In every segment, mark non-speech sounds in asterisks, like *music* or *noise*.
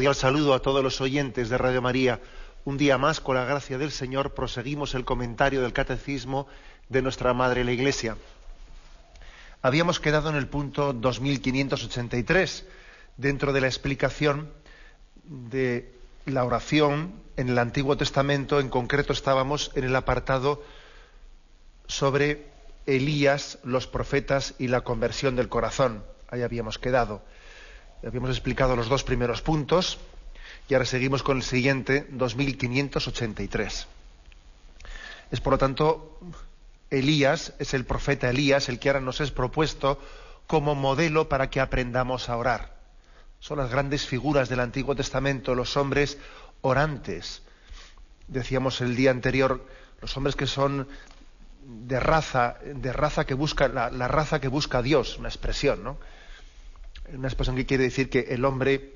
Cordial saludo a todos los oyentes de Radio María. Un día más, con la gracia del Señor, proseguimos el comentario del Catecismo de nuestra Madre la Iglesia. Habíamos quedado en el punto 2583, dentro de la explicación de la oración en el Antiguo Testamento. En concreto estábamos en el apartado sobre Elías, los profetas y la conversión del corazón. Ahí habíamos quedado. Habíamos explicado los dos primeros puntos y ahora seguimos con el siguiente, 2583. Es por lo tanto, Elías, es el profeta Elías, el que ahora nos es propuesto como modelo para que aprendamos a orar. Son las grandes figuras del Antiguo Testamento, los hombres orantes. Decíamos el día anterior, los hombres que son de raza, de raza que busca, la, raza que busca a Dios, una expresión, ¿no? Una expresión que quiere decir que el hombre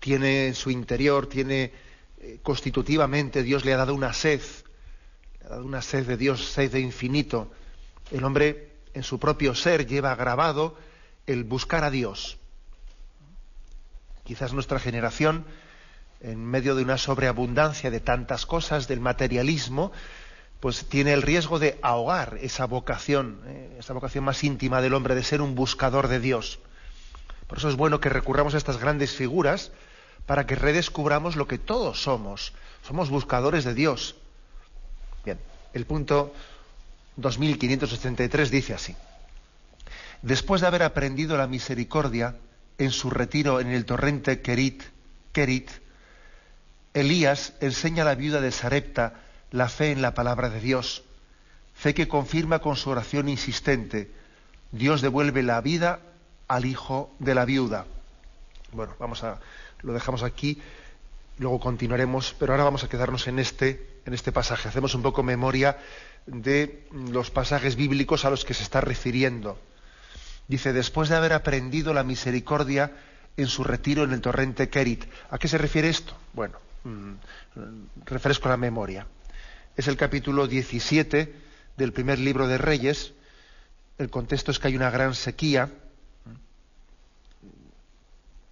tiene en su interior, tiene eh, constitutivamente, Dios le ha dado una sed, le ha dado una sed de Dios, sed de infinito. El hombre en su propio ser lleva grabado el buscar a Dios. Quizás nuestra generación, en medio de una sobreabundancia de tantas cosas, del materialismo, pues tiene el riesgo de ahogar esa vocación, eh, esa vocación más íntima del hombre de ser un buscador de Dios. Por eso es bueno que recurramos a estas grandes figuras para que redescubramos lo que todos somos. Somos buscadores de Dios. Bien, el punto 2583 dice así. Después de haber aprendido la misericordia en su retiro en el torrente Kerit, Kerit Elías enseña a la viuda de Sarepta la fe en la palabra de Dios, fe que confirma con su oración insistente, Dios devuelve la vida al hijo de la viuda. Bueno, vamos a lo dejamos aquí, luego continuaremos, pero ahora vamos a quedarnos en este en este pasaje. Hacemos un poco memoria de los pasajes bíblicos a los que se está refiriendo. Dice, después de haber aprendido la misericordia en su retiro en el torrente Kerit. ¿A qué se refiere esto? Bueno, mm, refresco la memoria. Es el capítulo 17 del primer libro de Reyes. El contexto es que hay una gran sequía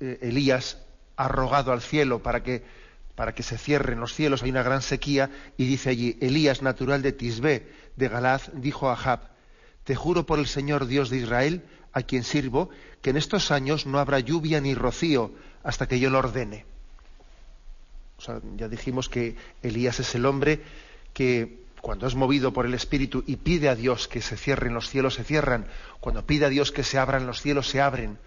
eh, Elías ha rogado al cielo para que, para que se cierren los cielos, hay una gran sequía, y dice allí, Elías, natural de Tisbé, de Galaz, dijo a Jab, te juro por el Señor Dios de Israel, a quien sirvo, que en estos años no habrá lluvia ni rocío hasta que yo lo ordene. O sea, ya dijimos que Elías es el hombre que cuando es movido por el Espíritu y pide a Dios que se cierren los cielos, se cierran. Cuando pide a Dios que se abran los cielos, se abren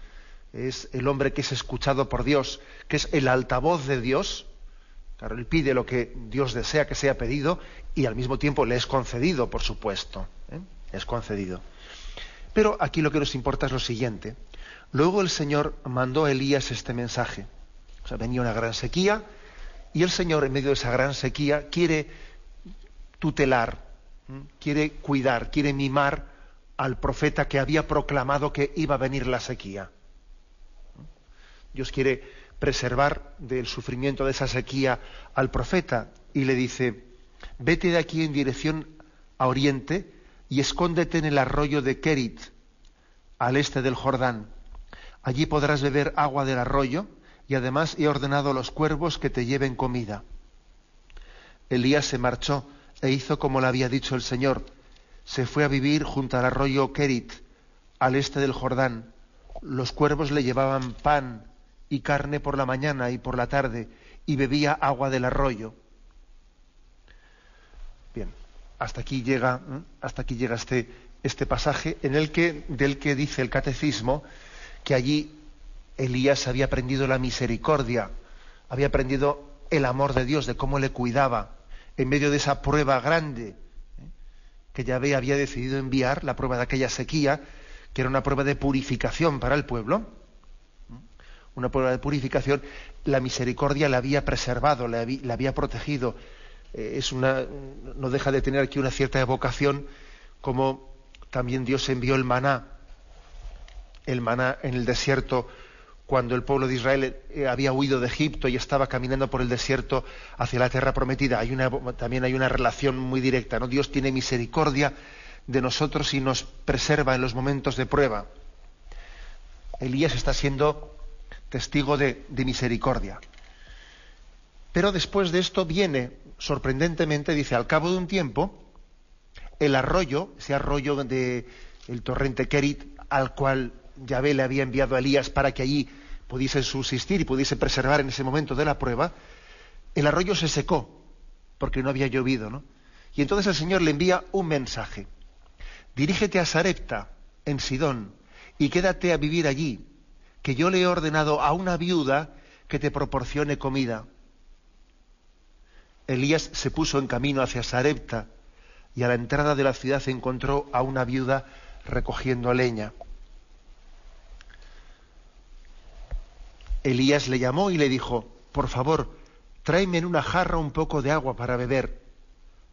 es el hombre que es escuchado por Dios, que es el altavoz de Dios. Claro, él pide lo que Dios desea que sea pedido y al mismo tiempo le es concedido, por supuesto. ¿eh? Es concedido. Pero aquí lo que nos importa es lo siguiente. Luego el Señor mandó a Elías este mensaje. O sea, venía una gran sequía y el Señor en medio de esa gran sequía quiere tutelar, quiere cuidar, quiere mimar al profeta que había proclamado que iba a venir la sequía. Dios quiere preservar del sufrimiento de esa sequía al profeta y le dice, vete de aquí en dirección a oriente y escóndete en el arroyo de Kerit, al este del Jordán. Allí podrás beber agua del arroyo y además he ordenado a los cuervos que te lleven comida. Elías se marchó e hizo como le había dicho el Señor. Se fue a vivir junto al arroyo Kerit, al este del Jordán. Los cuervos le llevaban pan y carne por la mañana y por la tarde, y bebía agua del arroyo. Bien, hasta aquí llega, hasta aquí llega este, este pasaje en el que, del que dice el catecismo que allí Elías había aprendido la misericordia, había aprendido el amor de Dios, de cómo le cuidaba, en medio de esa prueba grande ¿eh? que Yahvé había decidido enviar, la prueba de aquella sequía, que era una prueba de purificación para el pueblo una prueba de purificación, la misericordia la había preservado, la había, protegido. Eh, no deja de tener aquí una cierta evocación, como también Dios envió el maná, el maná en el desierto, cuando el pueblo de Israel eh, había huido de Egipto y estaba caminando por el desierto hacia la tierra prometida. También hay una relación muy directa. ¿no? Dios tiene misericordia de nosotros y nos preserva en los momentos de prueba. Elías está siendo testigo de, misericordia. Pero después de esto viene, sorprendentemente, dice, al cabo de un tiempo, el arroyo, ese arroyo del el torrente Kerit, al cual Yahvé le había enviado a Elías para que allí pudiese subsistir y pudiese preservar en ese momento de la prueba, el arroyo se secó porque no había llovido, ¿no? Y entonces el Señor le envía un mensaje. Dirígete a Sarepta, en Sidón, y quédate a vivir allí, que yo le he ordenado a una viuda que te proporcione comida. Elías se puso en camino hacia Sarepta y a la entrada de la ciudad encontró a una viuda recogiendo leña. Elías le llamó y le dijo, por favor, tráeme en una jarra un poco de agua para beber.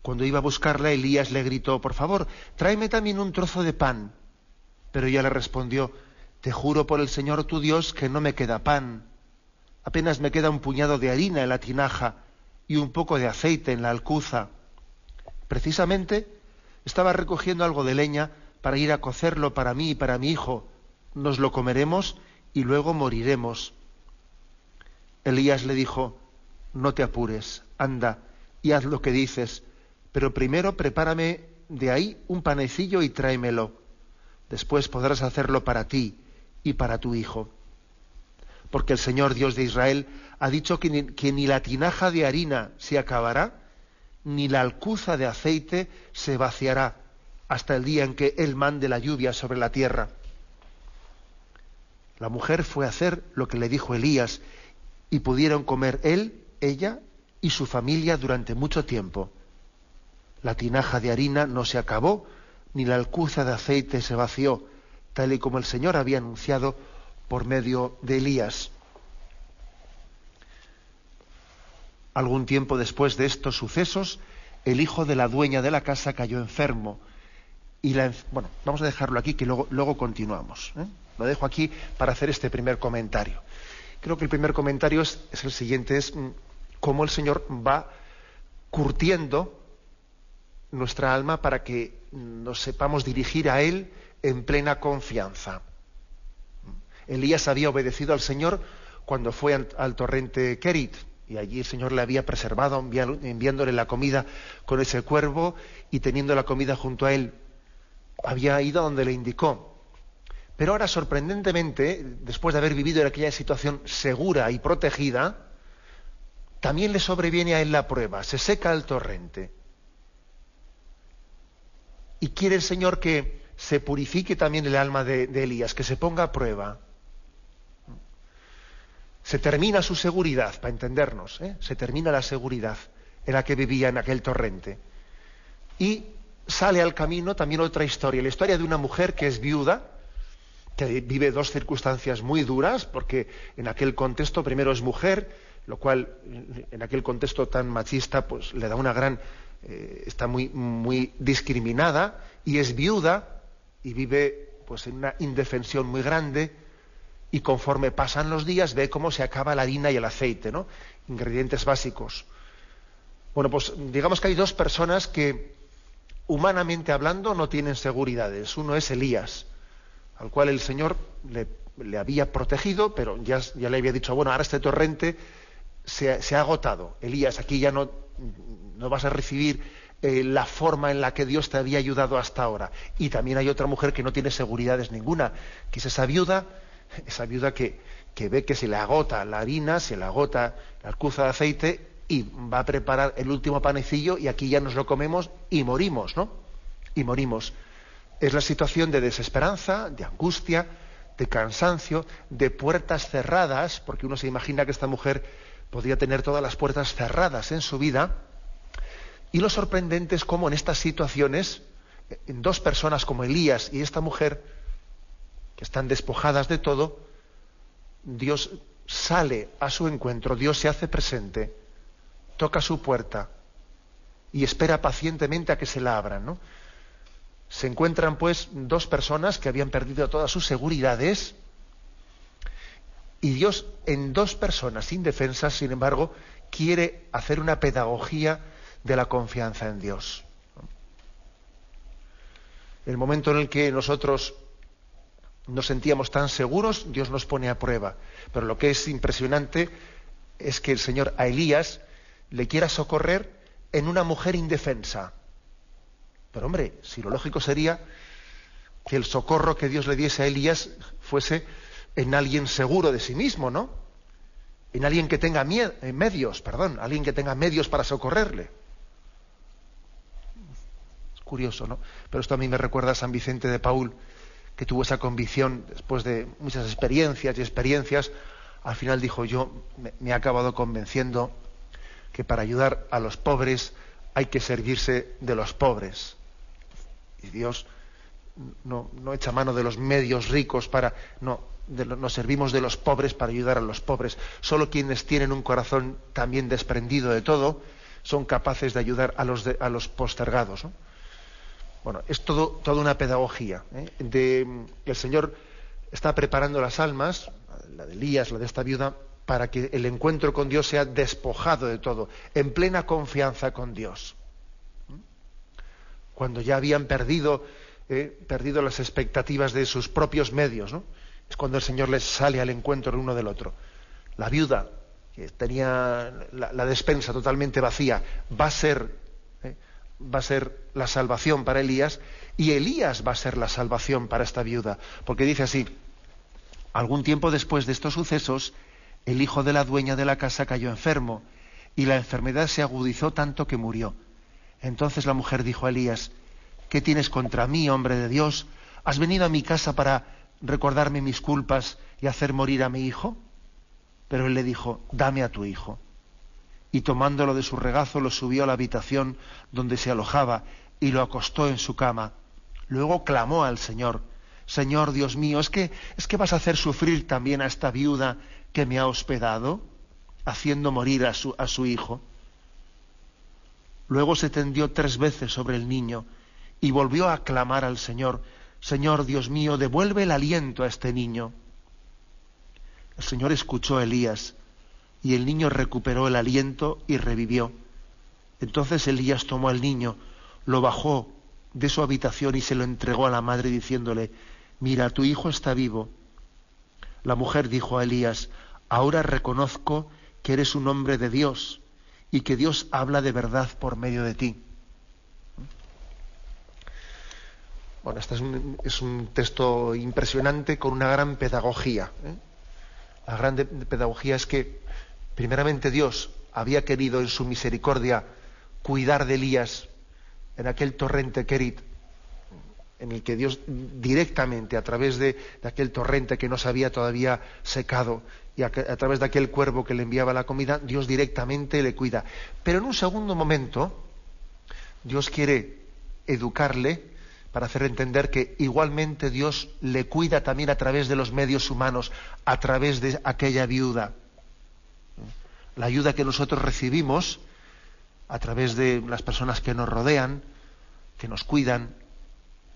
Cuando iba a buscarla, Elías le gritó, por favor, tráeme también un trozo de pan. Pero ella le respondió, te juro por el Señor tu Dios que no me queda pan. Apenas me queda un puñado de harina en la tinaja y un poco de aceite en la alcuza. Precisamente estaba recogiendo algo de leña para ir a cocerlo para mí y para mi hijo. Nos lo comeremos y luego moriremos. Elías le dijo, no te apures, anda y haz lo que dices, pero primero prepárame de ahí un panecillo y tráemelo. Después podrás hacerlo para ti y para tu hijo. Porque el Señor Dios de Israel ha dicho que ni, la tinaja de harina se acabará, ni la alcuza de aceite se vaciará hasta el día en que Él mande la lluvia sobre la tierra. La mujer fue a hacer lo que le dijo Elías y pudieron comer él, ella y su familia durante mucho tiempo. La tinaja de harina no se acabó, ni la alcuza de aceite se vació, tal y como el Señor había anunciado por medio de Elías. Algún tiempo después de estos sucesos, el hijo de la dueña de la casa cayó enfermo. Y la, bueno, vamos a dejarlo aquí que luego, luego continuamos. ¿eh? Lo dejo aquí para hacer este primer comentario. Creo que el primer comentario es, el siguiente, es mm, cómo el Señor va curtiendo nuestra alma para que nos sepamos dirigir a Él en plena confianza. Elías había obedecido al Señor cuando fue al, torrente Kerit y allí el Señor le había preservado enviándole la comida con ese cuervo y teniendo la comida junto a él. Había ido donde le indicó. Pero ahora, sorprendentemente, después de haber vivido en aquella situación segura y protegida, también le sobreviene a él la prueba, se seca el torrente. Y quiere el Señor que se purifique también el alma de, Elías, que se ponga a prueba. Se termina su seguridad, para entendernos, ¿eh? se termina la seguridad en la que vivía en aquel torrente. Y sale al camino también otra historia, la historia de una mujer que es viuda, que vive dos circunstancias muy duras, porque en aquel contexto primero es mujer, lo cual en aquel contexto tan machista pues le da una gran eh, está muy muy discriminada y es viuda y vive pues en una indefensión muy grande y conforme pasan los días ve cómo se acaba la harina y el aceite, ¿no? Ingredientes básicos. Bueno, pues digamos que hay dos personas que humanamente hablando no tienen seguridades. Uno es Elías, al cual el Señor le, había protegido, pero ya, le había dicho, bueno, ahora este torrente se, ha agotado. Elías, aquí ya no, no vas a recibir eh, la forma en la que Dios te había ayudado hasta ahora. Y también hay otra mujer que no tiene seguridades ninguna, que es esa viuda, esa viuda que, que ve que se le agota la harina, se le agota la arcuza de aceite y va a preparar el último panecillo y aquí ya nos lo comemos y morimos, ¿no? Y morimos es la situación de desesperanza, de angustia, de cansancio, de puertas cerradas, porque uno se imagina que esta mujer podría tener todas las puertas cerradas en su vida. Y lo sorprendente es cómo en estas situaciones, en dos personas como Elías y esta mujer, que están despojadas de todo, Dios sale a su encuentro, Dios se hace presente, toca su puerta y espera pacientemente a que se la abran. ¿no? Se encuentran pues dos personas que habían perdido todas sus seguridades y Dios en dos personas indefensas, sin embargo, quiere hacer una pedagogía de la confianza en Dios. El momento en el que nosotros nos sentíamos tan seguros, Dios nos pone a prueba. Pero lo que es impresionante es que el Señor a Elías le quiera socorrer en una mujer indefensa. Pero hombre, si lo lógico sería que el socorro que Dios le diese a Elías fuese en alguien seguro de sí mismo, ¿no? En alguien que tenga eh, medios, perdón, alguien que tenga medios para socorrerle. Curioso, ¿no? Pero esto a mí me recuerda a San Vicente de Paul, que tuvo esa convicción después de muchas experiencias y experiencias, al final dijo yo me, he acabado convenciendo que para ayudar a los pobres hay que servirse de los pobres. Y Dios no, echa mano de los medios ricos para... No, nos servimos de los pobres para ayudar a los pobres. Solo quienes tienen un corazón también desprendido de todo son capaces de ayudar a los, a los postergados. Bueno, es todo, toda una pedagogía. ¿eh? De, el Señor está preparando las almas, la de Elías, la de esta viuda, para que el encuentro con Dios sea despojado de todo, en plena confianza con Dios. Cuando ya habían perdido, eh, perdido las expectativas de sus propios medios, es cuando el Señor les sale al encuentro uno del otro. La viuda, que tenía la despensa totalmente vacía, va a ser va a ser la salvación para Elías y Elías va a ser la salvación para esta viuda. Porque dice así, algún tiempo después de estos sucesos, el hijo de la dueña de la casa cayó enfermo y la enfermedad se agudizó tanto que murió. Entonces la mujer dijo a Elías, ¿qué tienes contra mí, hombre de Dios? ¿Has venido a mi casa para recordarme mis culpas y hacer morir a mi hijo? Pero él le dijo, dame a tu hijo y tomándolo de su regazo lo subió a la habitación donde se alojaba y lo acostó en su cama. Luego clamó al Señor, Señor Dios mío, ¿es que, ¿es que vas a hacer sufrir también a esta viuda que me ha hospedado, haciendo morir a su, a su hijo? Luego se tendió tres veces sobre el niño y volvió a clamar al Señor, Señor Dios mío, devuelve el aliento a este niño. El Señor escuchó a Elías y el niño recuperó el aliento y revivió. Entonces Elías tomó al niño, lo bajó de su habitación y se lo entregó a la madre diciéndole, mira, tu hijo está vivo. La mujer dijo a Elías, ahora reconozco que eres un hombre de Dios y que Dios habla de verdad por medio de ti. Bueno, este es un, texto impresionante con una gran pedagogía. ¿eh? La gran pedagogía es que Primeramente Dios había querido en su misericordia cuidar de Elías en aquel torrente Kerit, en el que Dios directamente, a través de, aquel torrente que no se había todavía secado, y a, a, través de aquel cuervo que le enviaba la comida, Dios directamente le cuida. Pero en un segundo momento, Dios quiere educarle para hacer entender que igualmente Dios le cuida también a través de los medios humanos, a través de aquella viuda la ayuda que nosotros recibimos a través de las personas que nos rodean, que nos cuidan,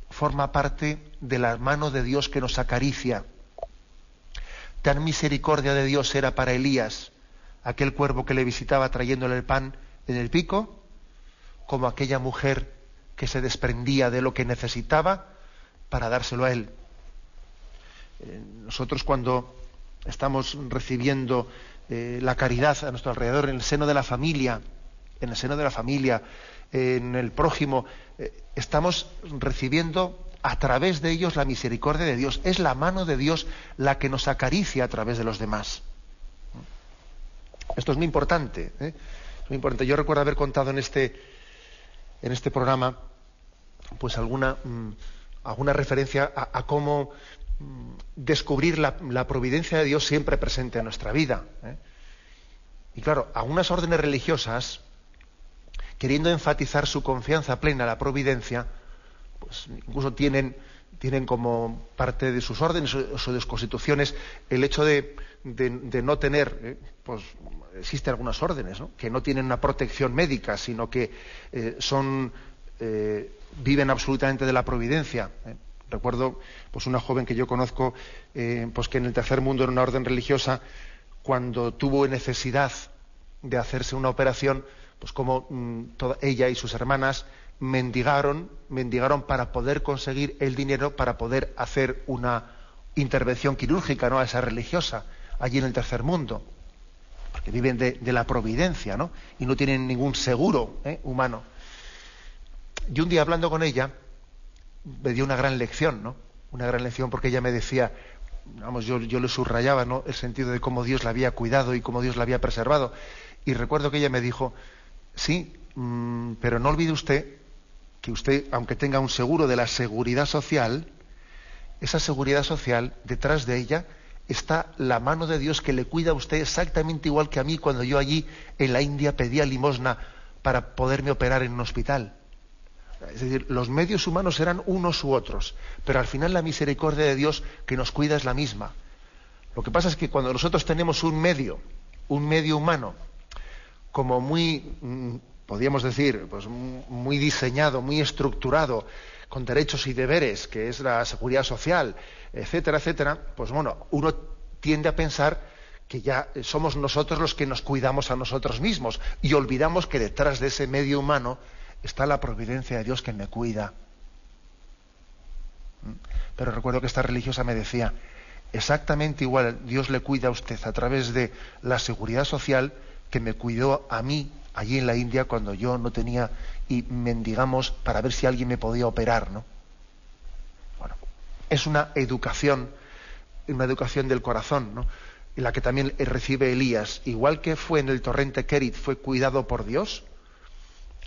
forma parte de la mano de Dios que nos acaricia. Tan misericordia de Dios era para Elías, aquel cuervo que le visitaba trayéndole el pan en el pico, como aquella mujer que se desprendía de lo que necesitaba para dárselo a él. Eh, nosotros cuando estamos recibiendo eh, la caridad a nuestro alrededor, en el seno de la familia, en el seno de la familia, en el prójimo, eh, estamos recibiendo a través de ellos la misericordia de Dios. Es la mano de Dios la que nos acaricia a través de los demás. Esto es muy importante. ¿eh? muy importante. Yo recuerdo haber contado en este, en este programa pues alguna, mm, alguna referencia a cómo descubrir la, providencia de Dios siempre presente en nuestra vida. ¿eh? Y claro, algunas órdenes religiosas, queriendo enfatizar su confianza plena en la providencia, pues incluso tienen tienen como parte de sus órdenes o de sus constituciones el hecho de, no tener, eh, pues existen algunas órdenes, ¿no? que no tienen una protección médica, sino que eh, son viven absolutamente de la providencia. Recuerdo pues una joven que yo conozco, pues que en el tercer mundo era una orden religiosa, cuando tuvo necesidad de hacerse una operación, pues como mm, toda, ella y sus hermanas mendigaron, mendigaron para poder conseguir el dinero para poder hacer una intervención quirúrgica, ¿no? A esa religiosa, allí en el tercer mundo. Porque viven de, la providencia, ¿no? Y no tienen ningún seguro ¿eh? humano. Y un día hablando con ella, me dio una gran lección, ¿no? Una gran lección porque ella me decía, vamos, yo, yo le subrayaba, ¿no? El sentido de cómo Dios la había cuidado y cómo Dios la había preservado. Y recuerdo que ella me dijo, sí, mm, pero no olvide usted que usted, aunque tenga un seguro de la seguridad social, esa seguridad social, detrás de ella, está la mano de Dios que le cuida a usted exactamente igual que a mí cuando yo allí en la India pedía limosna para poderme operar en un hospital. Es decir, los medios humanos eran unos u otros, pero al final la misericordia de Dios que nos cuida es la misma. Lo que pasa es que cuando nosotros tenemos un medio, un medio humano, como muy mm, podríamos decir, pues muy diseñado, muy estructurado, con derechos y deberes, que es la seguridad social, etcétera, etcétera, pues bueno, uno tiende a pensar que ya somos nosotros los que nos cuidamos a nosotros mismos y olvidamos que detrás de ese medio humano está la providencia de Dios que me cuida. ¿Mm? Pero recuerdo que esta religiosa me decía, exactamente igual Dios le cuida a usted a través de la seguridad social que me cuidó a mí allí en la India cuando yo no tenía y mendigamos para ver si alguien me podía operar, ¿no? Bueno, es una educación, una educación del corazón, ¿no? En la que también recibe Elías, igual que fue en el torrente Kerit, fue cuidado por Dios,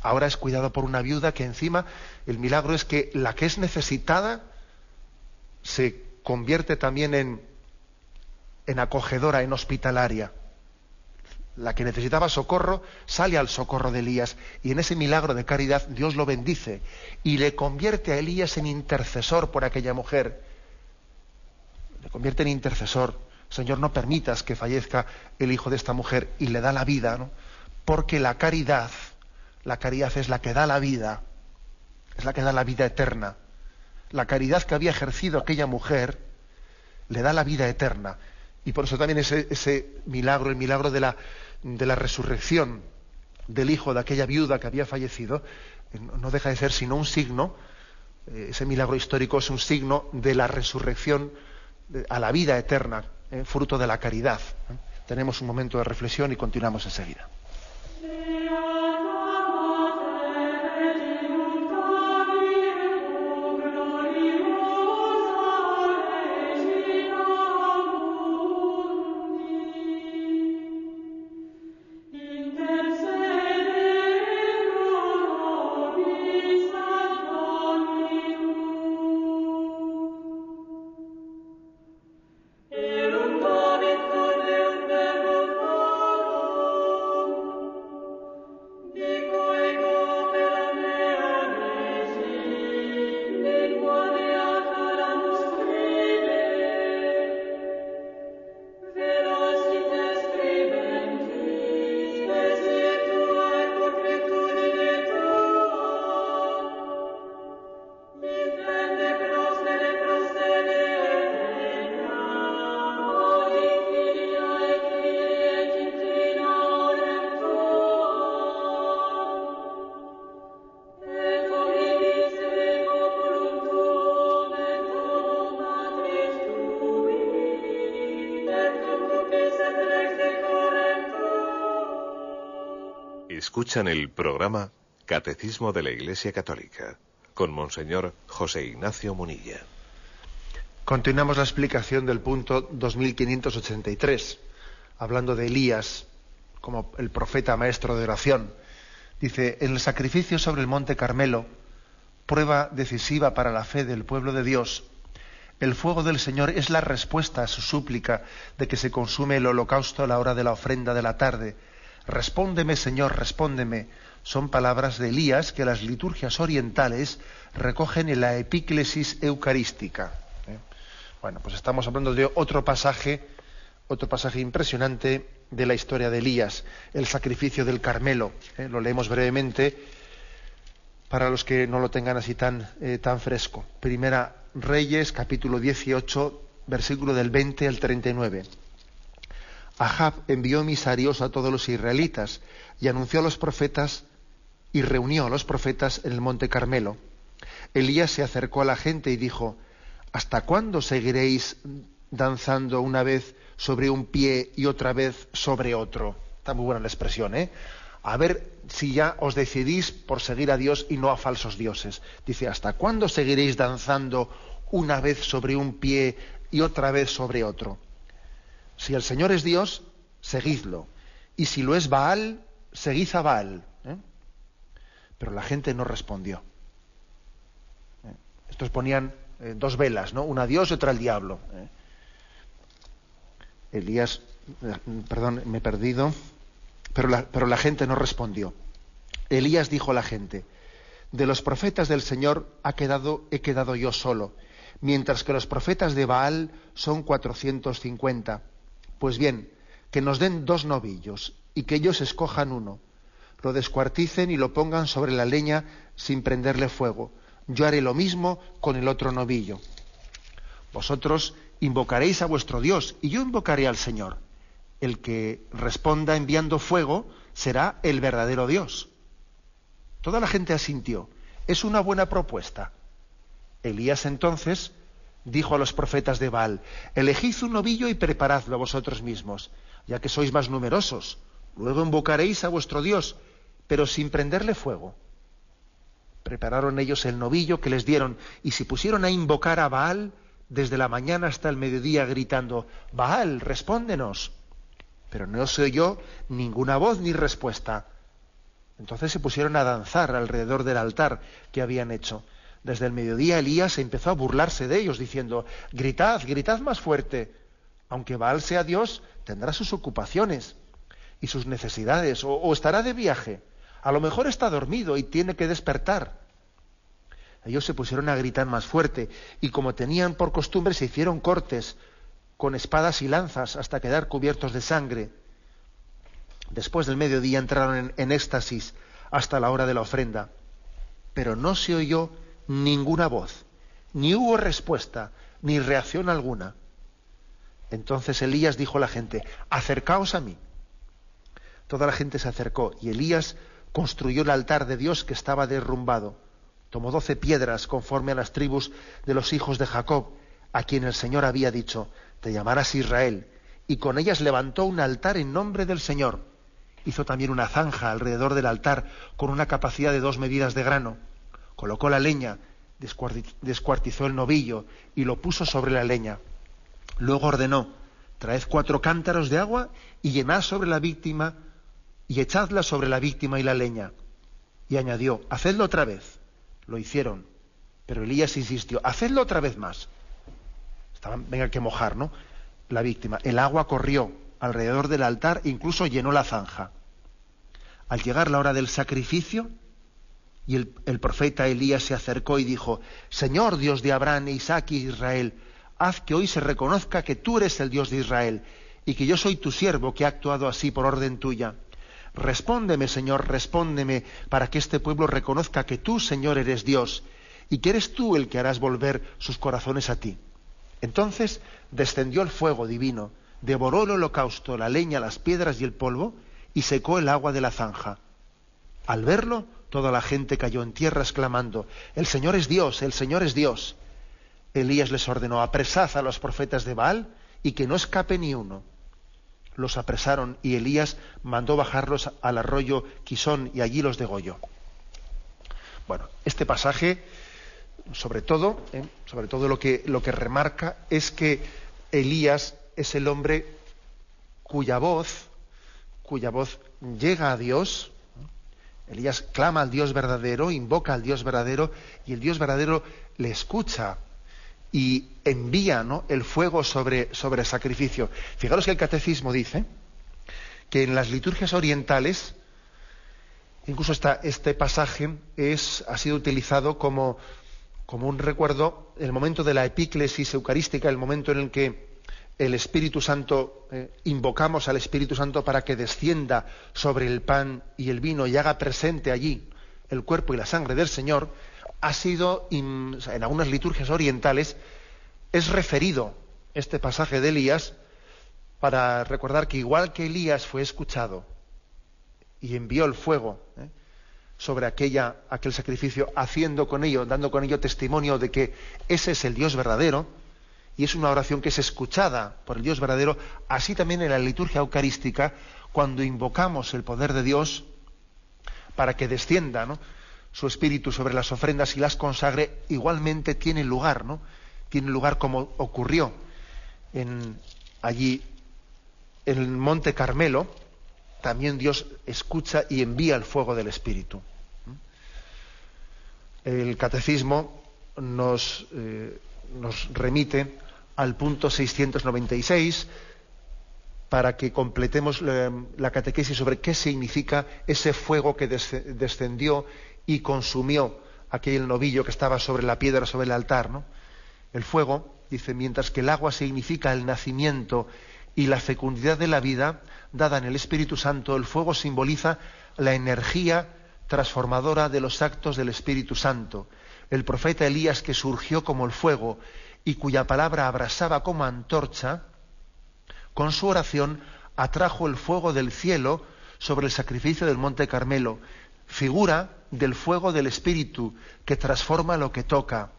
ahora es cuidado por una viuda que encima el milagro es que la que es necesitada se convierte también en, en acogedora, en hospitalaria la que necesitaba socorro, sale al socorro de Elías y en ese milagro de caridad Dios lo bendice y le convierte a Elías en intercesor por aquella mujer. Le convierte en intercesor. Señor, no permitas que fallezca el hijo de esta mujer y le da la vida, ¿no? Porque la caridad, la caridad es la que da la vida, es la que da la vida eterna. La caridad que había ejercido aquella mujer le da la vida eterna. Y por eso también ese, ese milagro, el milagro de la, de la resurrección del hijo de aquella viuda que había fallecido, eh, no deja de ser sino un signo, eh, ese milagro histórico es un signo de la resurrección a la vida eterna, eh, fruto de la caridad. Tenemos un momento de reflexión y continuamos enseguida. Escuchan el programa Catecismo de la Iglesia Católica con Monseñor José Ignacio Munilla. Continuamos la explicación del punto 2583, hablando de Elías como el profeta maestro de oración. Dice, en el sacrificio sobre el monte Carmelo, prueba decisiva para la fe del pueblo de Dios, el fuego del Señor es la respuesta a su súplica de que se consume el holocausto a la hora de la ofrenda de la tarde, Respóndeme, Señor, respóndeme, son palabras de Elías que las liturgias orientales recogen en la epíclesis eucarística. ¿eh? Bueno, pues estamos hablando de otro pasaje, otro pasaje impresionante de la historia de Elías, el sacrificio del Carmelo. ¿eh? Lo leemos brevemente para los que no lo tengan así tan, eh, tan fresco. Primera Reyes, capítulo 18, versículo del 20 al 39. Ahab envió emisarios a todos los israelitas y anunció a los profetas y reunió a los profetas en el monte Carmelo. Elías se acercó a la gente y dijo, ¿Hasta cuándo seguiréis danzando una vez sobre un pie y otra vez sobre otro? Está muy buena la expresión, ¿eh? A ver si ya os decidís por seguir a Dios y no a falsos dioses. Dice, ¿hasta cuándo seguiréis danzando una vez sobre un pie y otra vez sobre otro? Si el Señor es Dios, seguidlo. Y si lo es Baal, seguid a Baal. ¿eh? Pero la gente no respondió. ¿eh? Estos ponían eh, dos velas, ¿no? Una a Dios y otra al diablo. Elías, perdón, me he perdido, pero la, pero la gente no respondió. Elías dijo a la gente, de los profetas del Señor ha quedado, he quedado yo solo, mientras que los profetas de Baal son cuatrocientos cincuenta. Pues bien, que nos den dos novillos y que ellos escojan uno, lo descuarticen y lo pongan sobre la leña sin prenderle fuego. Yo haré lo mismo con el otro novillo. Vosotros invocaréis a vuestro Dios y yo invocaré al Señor. El que responda enviando fuego será el verdadero Dios. Toda la gente asintió. Es una buena propuesta. Elías entonces dijo a los profetas de Baal, elegid un novillo y preparadlo vosotros mismos, ya que sois más numerosos. Luego invocaréis a vuestro Dios, pero sin prenderle fuego. Prepararon ellos el novillo que les dieron y se pusieron a invocar a Baal desde la mañana hasta el mediodía gritando, Baal, respóndenos. Pero no se oyó ninguna voz ni respuesta. Entonces se pusieron a danzar alrededor del altar que habían hecho. Desde el mediodía Elías empezó a burlarse de ellos, diciendo, gritad, gritad más fuerte. Aunque Baal sea Dios, tendrá sus ocupaciones y sus necesidades, o, estará de viaje. A lo mejor está dormido y tiene que despertar. Ellos se pusieron a gritar más fuerte y como tenían por costumbre se hicieron cortes con espadas y lanzas hasta quedar cubiertos de sangre. Después del mediodía entraron en éxtasis hasta la hora de la ofrenda, pero no se oyó ninguna voz, ni hubo respuesta, ni reacción alguna. Entonces Elías dijo a la gente, acercaos a mí. Toda la gente se acercó y Elías construyó el altar de Dios que estaba derrumbado. Tomó doce piedras conforme a las tribus de los hijos de Jacob, a quien el Señor había dicho, te llamarás Israel, y con ellas levantó un altar en nombre del Señor. Hizo también una zanja alrededor del altar con una capacidad de dos medidas de grano colocó la leña, descuartizó el novillo y lo puso sobre la leña. Luego ordenó, traed cuatro cántaros de agua y llenad sobre la víctima y echadla sobre la víctima y la leña. Y añadió, hacedlo otra vez. Lo hicieron, pero Elías insistió, hacedlo otra vez más. Estaban, venga que mojar, ¿no? La víctima. El agua corrió alrededor del altar incluso llenó la zanja. Al llegar la hora del sacrificio, y el, profeta Elías se acercó y dijo, Señor Dios de Abraham, Isaac y Israel, haz que hoy se reconozca que tú eres el Dios de Israel y que yo soy tu siervo que ha actuado así por orden tuya. Respóndeme, Señor, respóndeme, para que este pueblo reconozca que tú, Señor, eres Dios y que eres tú el que harás volver sus corazones a ti. Entonces descendió el fuego divino, devoró el holocausto, la leña, las piedras y el polvo, y secó el agua de la zanja. Al verlo, Toda la gente cayó en tierra exclamando, El Señor es Dios, el Señor es Dios. Elías les ordenó, apresad a los profetas de Baal y que no escape ni uno. Los apresaron y Elías mandó bajarlos al arroyo Quisón y allí los degolló. Bueno, este pasaje, sobre todo, ¿eh? sobre todo lo que, lo que remarca es que Elías es el hombre cuya voz, cuya voz llega a Dios, Elías clama al Dios verdadero, invoca al Dios verdadero y el Dios verdadero le escucha y envía ¿no? el fuego sobre, sobre el sacrificio. Fijaros que el catecismo dice que en las liturgias orientales, incluso este pasaje es, ha sido utilizado como, como un recuerdo, el momento de la epíclesis eucarística, el momento en el que el Espíritu Santo, eh, invocamos al Espíritu Santo para que descienda sobre el pan y el vino y haga presente allí el cuerpo y la sangre del Señor, ha sido, en algunas liturgias orientales, es referido este pasaje de Elías para recordar que igual que Elías fue escuchado y envió el fuego ¿eh? sobre aquella, aquel sacrificio, haciendo con ello, dando con ello testimonio de que ese es el Dios verdadero, y es una oración que es escuchada por el Dios verdadero, así también en la liturgia eucarística, cuando invocamos el poder de Dios para que descienda su espíritu sobre las ofrendas y las consagre, igualmente tiene lugar, ¿no? Tiene lugar como ocurrió en, allí en el monte Carmelo, también Dios escucha y envía el fuego del Espíritu. El catecismo nos, eh, nos remite al punto 696 para que completemos la, la, catequesis sobre qué significa ese fuego que descendió y consumió aquel novillo que estaba sobre la piedra, sobre el altar. ¿no? El fuego, dice, mientras que el agua significa el nacimiento y la fecundidad de la vida dada en el Espíritu Santo, el fuego simboliza la energía transformadora de los actos del Espíritu Santo. El profeta Elías que surgió como el fuego y cuya palabra abrasaba como antorcha, con su oración atrajo el fuego del cielo sobre el sacrificio del monte Carmelo, figura del fuego del Espíritu que transforma lo que toca.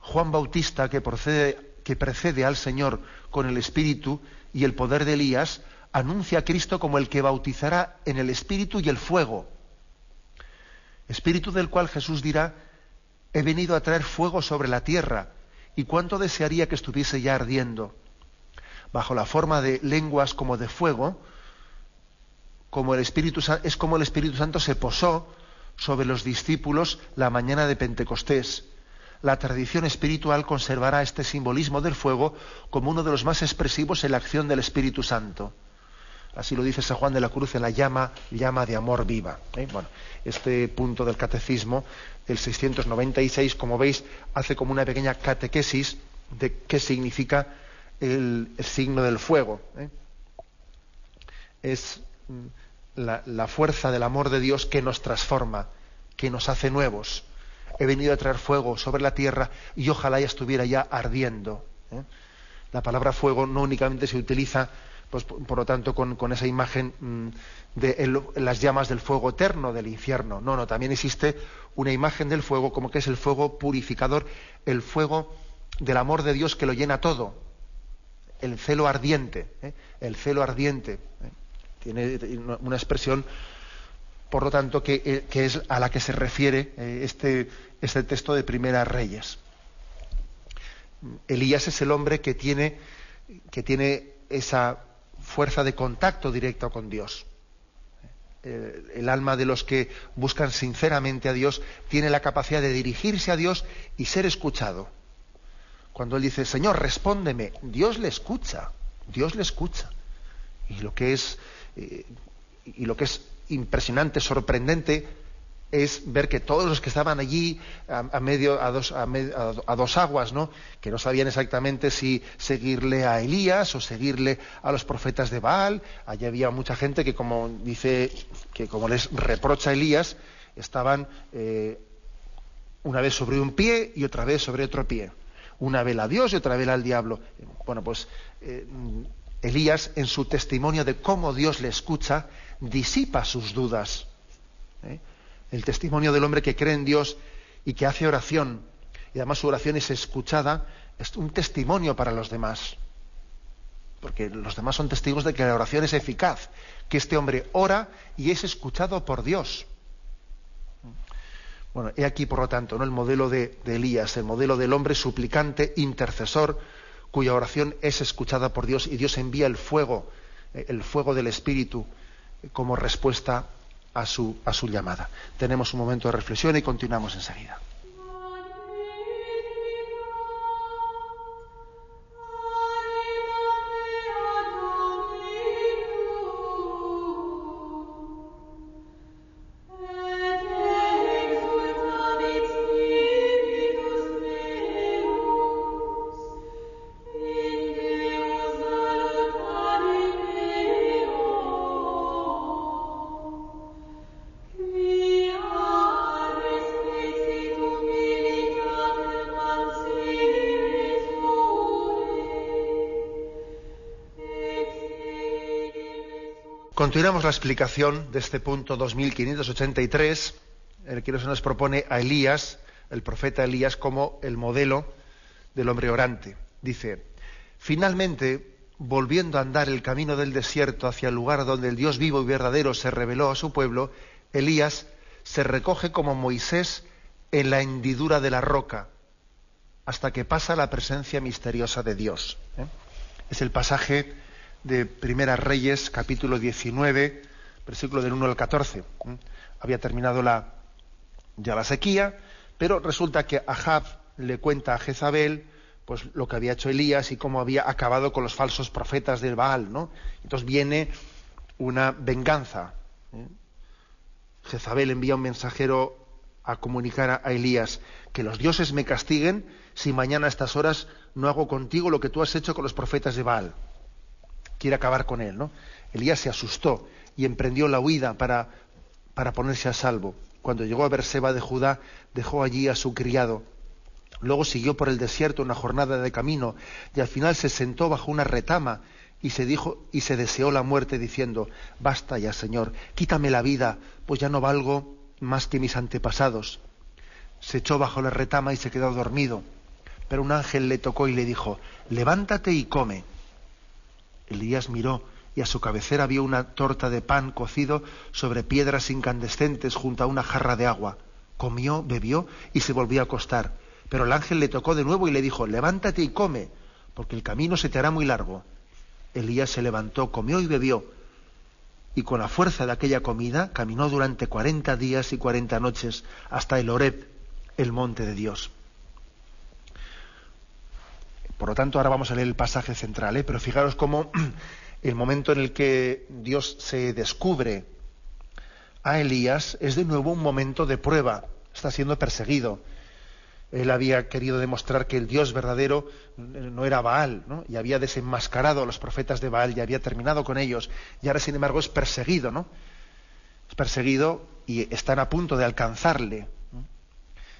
Juan Bautista, que procede que precede al Señor con el Espíritu y el poder de Elías, anuncia a Cristo como el que bautizará en el Espíritu y el fuego. Espíritu del cual Jesús dirá, he venido a traer fuego sobre la tierra, y cuánto desearía que estuviese ya ardiendo. Bajo la forma de lenguas como de fuego, como el Espíritu, es como el Espíritu Santo se posó sobre los discípulos la mañana de Pentecostés la tradición espiritual conservará este simbolismo del fuego como uno de los más expresivos en la acción del Espíritu Santo. Así lo dice San Juan de la Cruz en la llama, llama de amor viva. ¿eh? Bueno, este punto del catecismo, el 696, como veis, hace como una pequeña catequesis de qué significa el, signo del fuego. ¿eh? Es mm, la, fuerza del amor de Dios que nos transforma, que nos hace nuevos he venido a traer fuego sobre la tierra y ojalá ya estuviera ya ardiendo. ¿eh? La palabra fuego no únicamente se utiliza, pues, por, lo tanto, con, esa imagen mm, de las llamas del fuego eterno del infierno. No, no, también existe una imagen del fuego como que es el fuego purificador, el fuego del amor de Dios que lo llena todo, el celo ardiente, ¿eh? el celo ardiente. ¿eh? Tiene una expresión por lo tanto, que, eh, es a la que se refiere este, este, texto de Primeras Reyes. Elías es el hombre que tiene, que tiene esa fuerza de contacto directo con Dios. Eh, el alma de los que buscan sinceramente a Dios tiene la capacidad de dirigirse a Dios y ser escuchado. Cuando él dice, Señor, respóndeme, Dios le escucha, Dios le escucha. Y lo que es, y lo que es impresionante, sorprendente, es ver que todos los que estaban allí a, medio a dos, a, dos aguas, ¿no? que no sabían exactamente si seguirle a Elías o seguirle a los profetas de Baal, allí había mucha gente que como dice que como les reprocha a Elías, estaban eh, una vez sobre un pie y otra vez sobre otro pie, una vez a Dios y otra vez al diablo. Bueno, pues eh, Elías en su testimonio de cómo Dios le escucha disipa sus dudas. ¿eh? El testimonio del hombre que cree en Dios y que hace oración, y además su oración es escuchada, es un testimonio para los demás. Porque los demás son testigos de que la oración es eficaz, que este hombre ora y es escuchado por Dios. Bueno, he aquí, por lo tanto, ¿no? el modelo de, de Elías, el modelo del hombre suplicante, intercesor, cuya oración es escuchada por Dios y Dios envía el fuego, eh, el fuego del Espíritu como respuesta a su, a su llamada. Tenemos un momento de reflexión y continuamos enseguida. Continuamos la explicación de este punto 2583, en el que se nos propone a Elías, el profeta Elías, como el modelo del hombre orante. Dice, finalmente, volviendo a andar el camino del desierto hacia el lugar donde el Dios vivo y verdadero se reveló a su pueblo, Elías se recoge como Moisés en la hendidura de la roca, hasta que pasa la presencia misteriosa de Dios. ¿eh? Es el pasaje de Primeras Reyes, capítulo 19, versículo del 1 al 14. Había terminado la, ya la sequía, pero resulta que Ahab le cuenta a Jezabel pues lo que había hecho Elías y cómo había acabado con los falsos profetas del Baal, ¿no? Entonces viene una venganza. ¿eh? Jezabel envía un mensajero a comunicar a Elías que los dioses me castiguen si mañana a estas horas no hago contigo lo que tú has hecho con los profetas de Baal quiere acabar con él. ¿no? Elías se asustó y emprendió la huida para, para ponerse a salvo. Cuando llegó a Berseba de Judá, dejó allí a su criado. Luego siguió por el desierto una jornada de camino y al final se sentó bajo una retama y se dijo y se deseó la muerte diciendo: Basta ya, Señor, quítame la vida, pues ya no valgo más que mis antepasados. Se echó bajo la retama y se quedó dormido. Pero un ángel le tocó y le dijo: Levántate y come. Elías miró y a su cabecera vio una torta de pan cocido sobre piedras incandescentes junto a una jarra de agua. Comió, bebió y se volvió a acostar. Pero el ángel le tocó de nuevo y le dijo, levántate y come, porque el camino se te hará muy largo. Elías se levantó, comió y bebió, y con la fuerza de aquella comida caminó durante cuarenta días y cuarenta noches hasta el Horeb, el monte de Dios. Por lo tanto, ahora vamos a leer el pasaje central, ¿eh? pero fijaros cómo *clears throat* el momento en el que Dios se descubre a Elías es de nuevo un momento de prueba. Está siendo perseguido. Él había querido demostrar que el Dios verdadero no era Baal, ¿no? y había desenmascarado a los profetas de Baal y había terminado con ellos. Y ahora, sin embargo, es perseguido, ¿no? Es perseguido y están a punto de alcanzarle.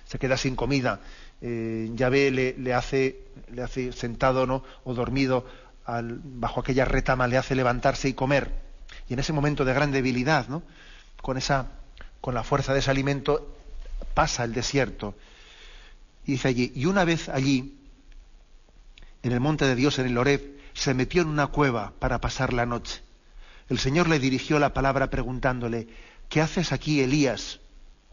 Se queda sin comida eh, Yahvé le, hace, le hace sentado ¿no? o dormido bajo aquella retama, le hace levantarse y comer. Y en ese momento de gran debilidad, ¿no? con, esa, con la fuerza de ese alimento, pasa el desierto. Y dice allí, y una vez allí, en el monte de Dios, en el Oreb, se metió en una cueva para pasar la noche. El Señor le dirigió la palabra preguntándole, ¿qué haces aquí, Elías?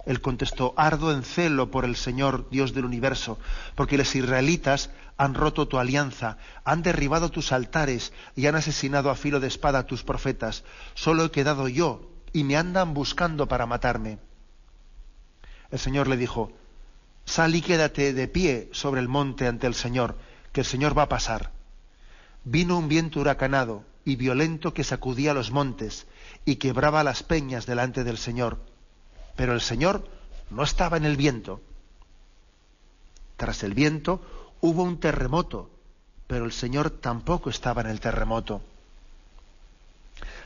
Él contestó, ardo en celo por el Señor Dios del universo, porque los israelitas han roto tu alianza, han derribado tus altares y han asesinado a filo de espada a tus profetas. Solo he quedado yo y me andan buscando para matarme. El Señor le dijo, sal y quédate de pie sobre el monte ante el Señor, que el Señor va a pasar. Vino un viento huracanado y violento que sacudía los montes y quebraba las peñas delante del Señor pero el Señor no estaba en el viento. Tras el viento hubo un terremoto, pero el Señor tampoco estaba en el terremoto.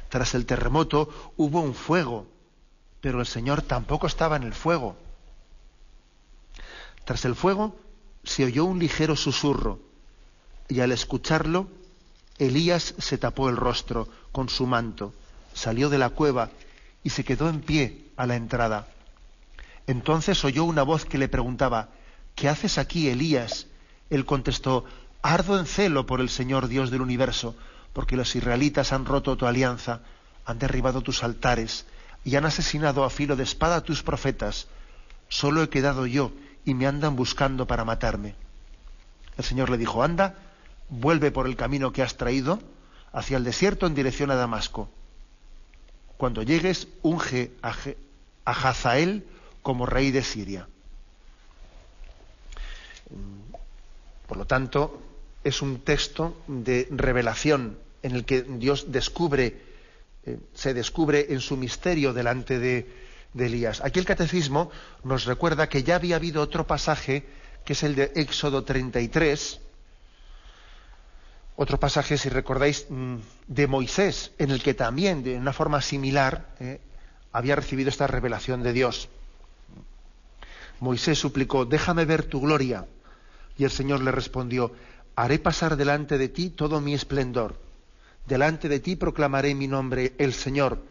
Tras el terremoto hubo un fuego, pero el Señor tampoco estaba en el fuego. Tras el fuego se oyó un ligero susurro, y al escucharlo, Elías se tapó el rostro con su manto, salió de la cueva y se quedó en pie a la entrada. Entonces oyó una voz que le preguntaba, ¿qué haces aquí, Elías? Él contestó, ardo en celo por el Señor Dios del universo, porque los israelitas han roto tu alianza, han derribado tus altares y han asesinado a filo de espada a tus profetas. Solo he quedado yo y me andan buscando para matarme. El Señor le dijo, anda, vuelve por el camino que has traído hacia el desierto en dirección a Damasco. Cuando llegues, unge a, Hazael como rey de Siria. Por lo tanto, es un texto de revelación en el que Dios descubre, eh, se descubre en su misterio delante de, de Elías. Aquí el catecismo nos recuerda que ya había habido otro pasaje, que es el de Éxodo 33, otro pasaje, si recordáis, mm, de Moisés, en el que también, de una forma similar, eh, había recibido esta revelación de Dios. Moisés suplicó, déjame ver tu gloria. Y el Señor le respondió, haré pasar delante de ti todo mi esplendor. Delante de ti proclamaré mi nombre, el Señor.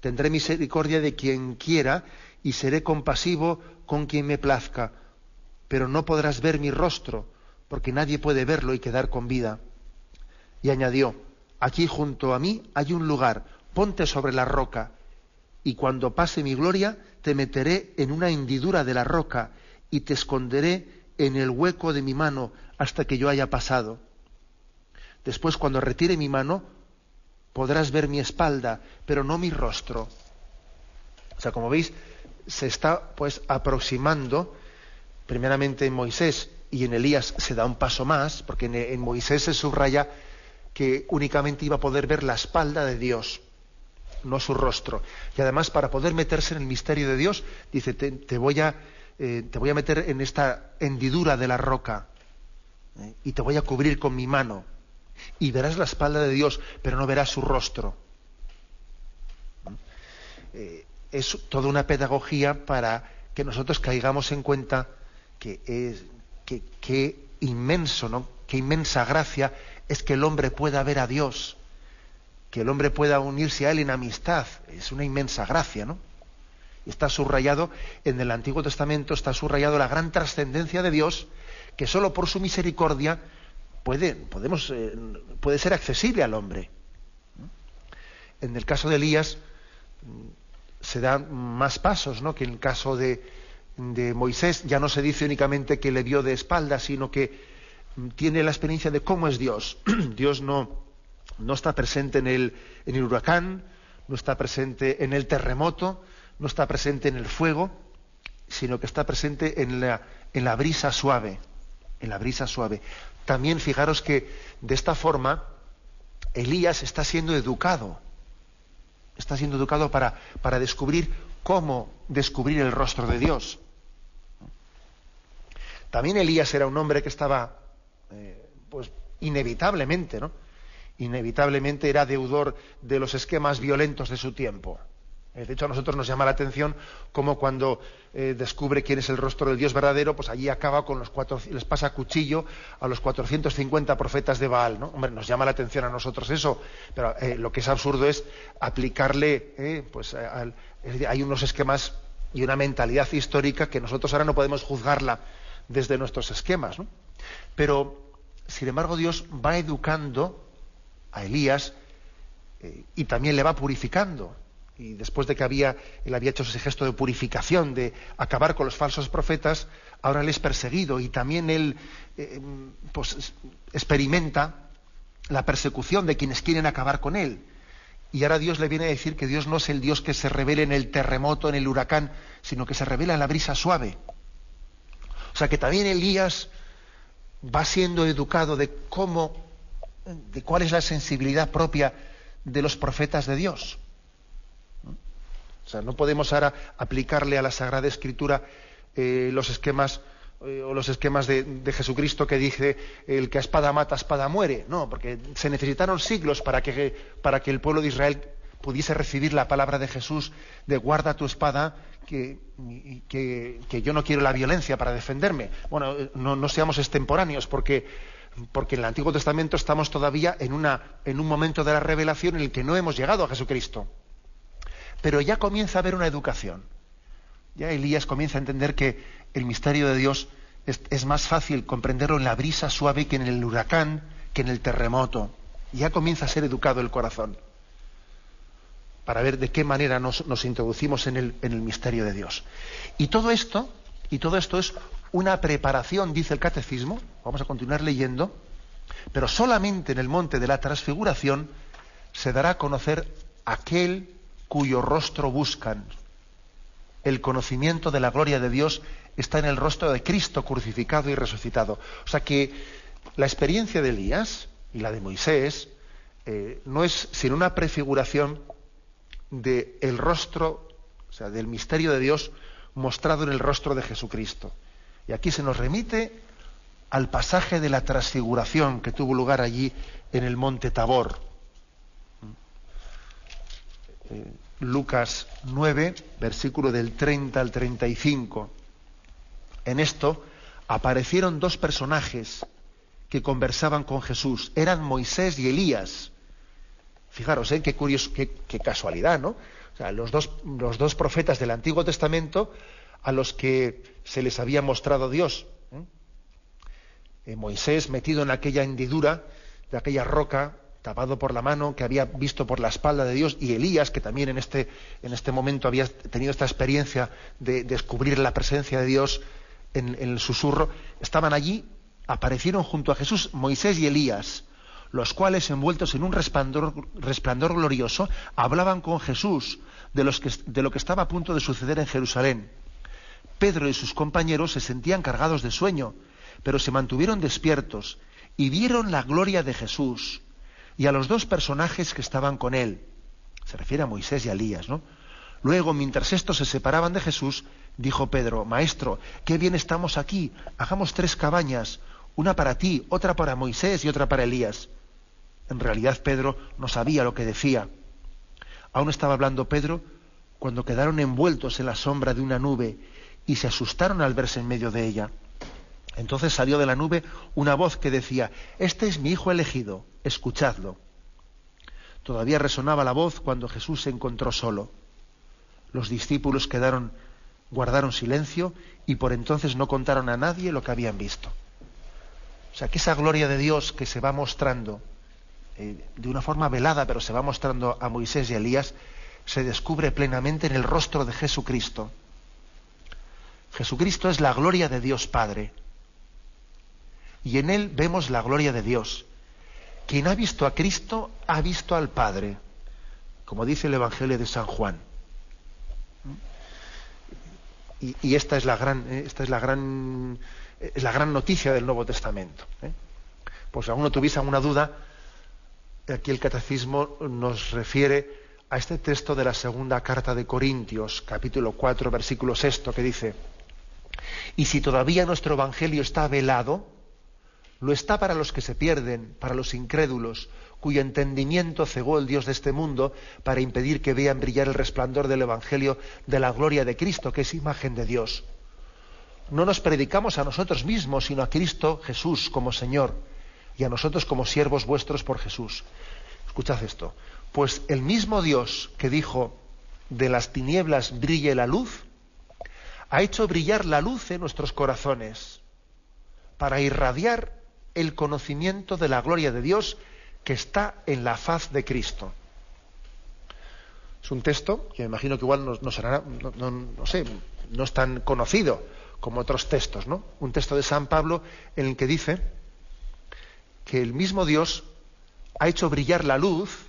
Tendré misericordia de quien quiera y seré compasivo con quien me plazca. Pero no podrás ver mi rostro, porque nadie puede verlo y quedar con vida. Y añadió, aquí junto a mí hay un lugar, ponte sobre la roca, y cuando pase mi gloria te meteré en una hendidura de la roca y te esconderé en el hueco de mi mano hasta que yo haya pasado. Después, cuando retire mi mano, podrás ver mi espalda, pero no mi rostro. O sea, como veis, se está pues aproximando, primeramente en Moisés y en Elías se da un paso más, porque en, Moisés se subraya que únicamente iba a poder ver la espalda de Dios, no su rostro. Y además, para poder meterse en el misterio de Dios, dice, te, voy, a, eh, te voy a meter en esta hendidura de la roca ¿eh? y te voy a cubrir con mi mano y verás la espalda de Dios, pero no verás su rostro. Eh, es toda una pedagogía para que nosotros caigamos en cuenta que es que, inmenso, ¿no? Qué inmensa gracia es que el hombre pueda ver a Dios, que el hombre pueda unirse a Él en amistad. Es una inmensa gracia, ¿no? Está subrayado en el Antiguo Testamento, está subrayado la gran trascendencia de Dios, que solo por su misericordia puede, podemos, eh, puede ser accesible al hombre. En el caso de Elías mm, se dan más pasos ¿no? que en el caso de, de Moisés. Ya no se dice únicamente que le vio de espaldas, sino que tiene la experiencia de cómo es Dios. *clears throat* Dios no, no está presente en el, en el huracán, no está presente en el terremoto, no está presente en el fuego, sino que está presente en la, en la brisa suave, en la brisa suave. También fijaros que de esta forma Elías está siendo educado, está siendo educado para, para descubrir cómo descubrir el rostro de Dios. También Elías era un hombre que estaba, eh, pues, inevitablemente, ¿no? Inevitablemente era deudor de los esquemas violentos de su tiempo. Eh, de hecho, a nosotros nos llama la atención cómo cuando eh, descubre quién es el rostro del Dios verdadero, pues allí acaba con los cuatro, les pasa cuchillo a los 450 profetas de Baal, ¿no? Hombre, nos llama la atención a nosotros eso, pero lo que es absurdo es aplicarle, pues hay unos esquemas y una mentalidad histórica que nosotros ahora no podemos juzgarla desde nuestros esquemas, ¿no? Pero, sin embargo, Dios va educando a Elías y también le va purificando y después de que había, él había hecho ese gesto de purificación, de acabar con los falsos profetas, ahora él es perseguido y también él eh, pues, experimenta la persecución de quienes quieren acabar con él. Y ahora Dios le viene a decir que Dios no es el Dios que se revela en el terremoto, en el huracán, sino que se revela en la brisa suave. O sea que también Elías va siendo educado de cómo, de cuál es la sensibilidad propia de los profetas de Dios. O sea, no podemos ahora aplicarle a la Sagrada Escritura eh, los esquemas eh, o los esquemas de, Jesucristo que dice el que a espada mata, espada muere. No, porque se necesitaron siglos para que, para que el pueblo de Israel pudiese recibir la palabra de Jesús de guarda tu espada, que, que, yo no quiero la violencia para defenderme. Bueno, eh, no, seamos extemporáneos, porque, porque en el Antiguo Testamento estamos todavía en, una, en un momento de la revelación en el que no hemos llegado a Jesucristo. Pero ya comienza a haber una educación. Ya Elías comienza a entender que el misterio de Dios es, más fácil comprenderlo en la brisa suave que en el huracán, que en el terremoto. Ya comienza a ser educado el corazón para ver de qué manera nos, introducimos en el, misterio de Dios. Y todo esto, y todo esto es una preparación, dice el catecismo, vamos a continuar leyendo, pero solamente en el monte de la transfiguración se dará a conocer aquel cuyo rostro buscan. El conocimiento de la gloria de Dios está en el rostro de Cristo crucificado y resucitado. O sea que la experiencia de Elías y la de Moisés eh, no es sino una prefiguración del rostro, o sea, del misterio de Dios mostrado en el rostro de Jesucristo. Y aquí se nos remite al pasaje de la transfiguración que tuvo lugar allí en el monte Tabor. Eh, Lucas 9, versículo del 30 al 35. En esto aparecieron dos personajes que conversaban con Jesús. Eran Moisés y Elías, Fijaros, ¿eh? qué curioso, qué, casualidad, ¿no? O sea, los dos, los dos profetas del Antiguo Testamento a los que se les había mostrado Dios. ¿eh? Moisés metido en aquella hendidura de aquella roca, tapado por la mano, que había visto por la espalda de Dios, y Elías, que también en este, en este momento había tenido esta experiencia de descubrir la presencia de Dios en, en el susurro, estaban allí, aparecieron junto a Jesús Moisés y Elías los cuales, envueltos en un resplandor, resplandor glorioso, hablaban con Jesús de, los que, de lo que estaba a punto de suceder en Jerusalén. Pedro y sus compañeros se sentían cargados de sueño, pero se mantuvieron despiertos y vieron la gloria de Jesús y a los dos personajes que estaban con él. Se refiere a Moisés y a Elías, ¿no? Luego, mientras estos se separaban de Jesús, dijo Pedro, Maestro, qué bien estamos aquí, hagamos tres cabañas, una para ti, otra para Moisés y otra para Elías. En realidad Pedro no sabía lo que decía. Aún estaba hablando Pedro cuando quedaron envueltos en la sombra de una nube y se asustaron al verse en medio de ella. Entonces salió de la nube una voz que decía, Este es mi hijo elegido, escuchadlo. Todavía resonaba la voz cuando Jesús se encontró solo. Los discípulos quedaron, guardaron silencio y por entonces no contaron a nadie lo que habían visto. O sea, que esa gloria de Dios que se va mostrando eh, de una forma velada, pero se va mostrando a Moisés y a Elías, se descubre plenamente en el rostro de Jesucristo. Jesucristo es la gloria de Dios Padre. Y en Él vemos la gloria de Dios. Quien ha visto a Cristo ha visto al Padre, como dice el Evangelio de San Juan. Y, esta es la gran, eh, esta es la gran, la gran noticia del Nuevo Testamento. ¿eh? Pues si alguno tuviese alguna duda, aquí el catecismo nos refiere a este texto de la segunda carta de Corintios, capítulo 4, versículo 6, que dice, y si todavía nuestro Evangelio está velado, lo está para los que se pierden, para los incrédulos, cuyo entendimiento cegó el Dios de este mundo para impedir que vean brillar el resplandor del Evangelio de la gloria de Cristo, que es imagen de Dios. No nos predicamos a nosotros mismos, sino a Cristo Jesús como Señor y a nosotros como siervos vuestros por Jesús. Escuchad esto. Pues el mismo Dios que dijo, de las tinieblas brille la luz, ha hecho brillar la luz en nuestros corazones para irradiar el conocimiento de la gloria de Dios que está en la faz de Cristo. Es un texto que me imagino que igual no, será, no, sé, no es tan conocido como otros textos, ¿no? Un texto de San Pablo en el que dice que el mismo Dios ha hecho brillar la luz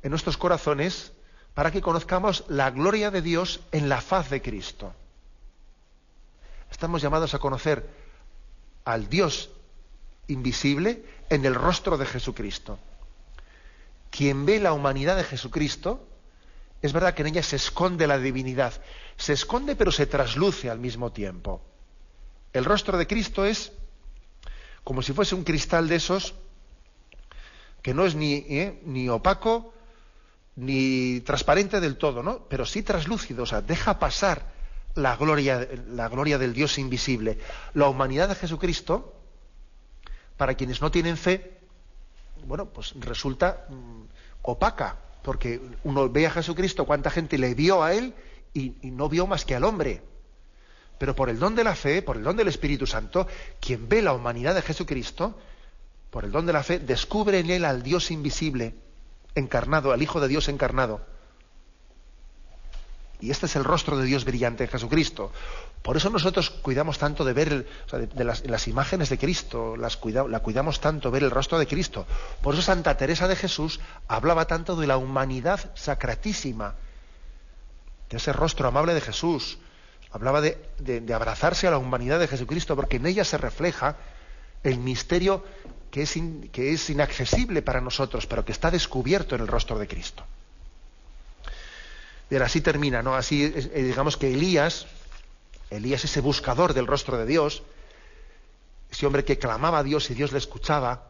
en nuestros corazones para que conozcamos la gloria de Dios en la faz de Cristo. Estamos llamados a conocer al Dios invisible en el rostro de Jesucristo. Quien ve la humanidad de Jesucristo, es verdad que en ella se esconde la divinidad. Se esconde pero se trasluce al mismo tiempo. El rostro de Cristo es como si fuese un cristal de esos que no es ni, ¿eh? ni opaco ni transparente del todo, ¿no? Pero sí traslúcido, o sea, deja pasar la gloria, la gloria del Dios invisible. La humanidad de Jesucristo, para quienes no tienen fe, bueno, pues resulta mm, opaca, porque uno ve a Jesucristo, cuánta gente le vio a él y no vio más que al hombre. Pero por el don de la fe, por el don del Espíritu Santo, quien ve la humanidad de Jesucristo, por el don de la fe, descubre en él al Dios invisible, encarnado, al Hijo de Dios encarnado. Y este es el rostro de Dios brillante en Jesucristo. Por eso nosotros cuidamos tanto de ver de, las, imágenes de Cristo, las la cuidamos tanto, ver el rostro de Cristo. Por eso Santa Teresa de Jesús hablaba tanto de la humanidad sacratísima, de ese rostro amable de Jesús, hablaba de, abrazarse a la humanidad de Jesucristo, porque en ella se refleja el misterio que es, inaccesible para nosotros, pero que está descubierto en el rostro de Cristo. Bien, así termina, ¿no? Así eh, digamos que Elías, Elías ese buscador del rostro de Dios, ese hombre que clamaba a Dios y Dios le escuchaba,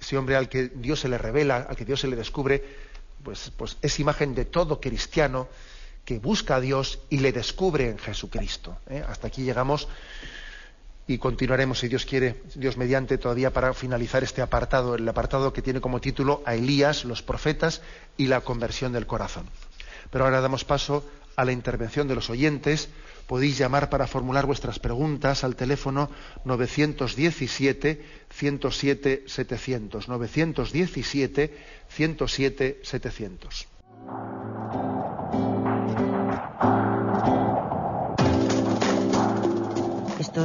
ese hombre al que Dios se le revela, al que Dios se le descubre, pues, pues es imagen de todo cristiano que busca a Dios y le descubre en Jesucristo. ¿eh? Hasta aquí llegamos y continuaremos, si Dios quiere, Dios mediante, todavía para finalizar este apartado, el apartado que tiene como título a Elías, los profetas y la conversión del corazón. Pero ahora damos paso a la intervención de los oyentes. Podéis llamar para formular vuestras preguntas al teléfono 917 107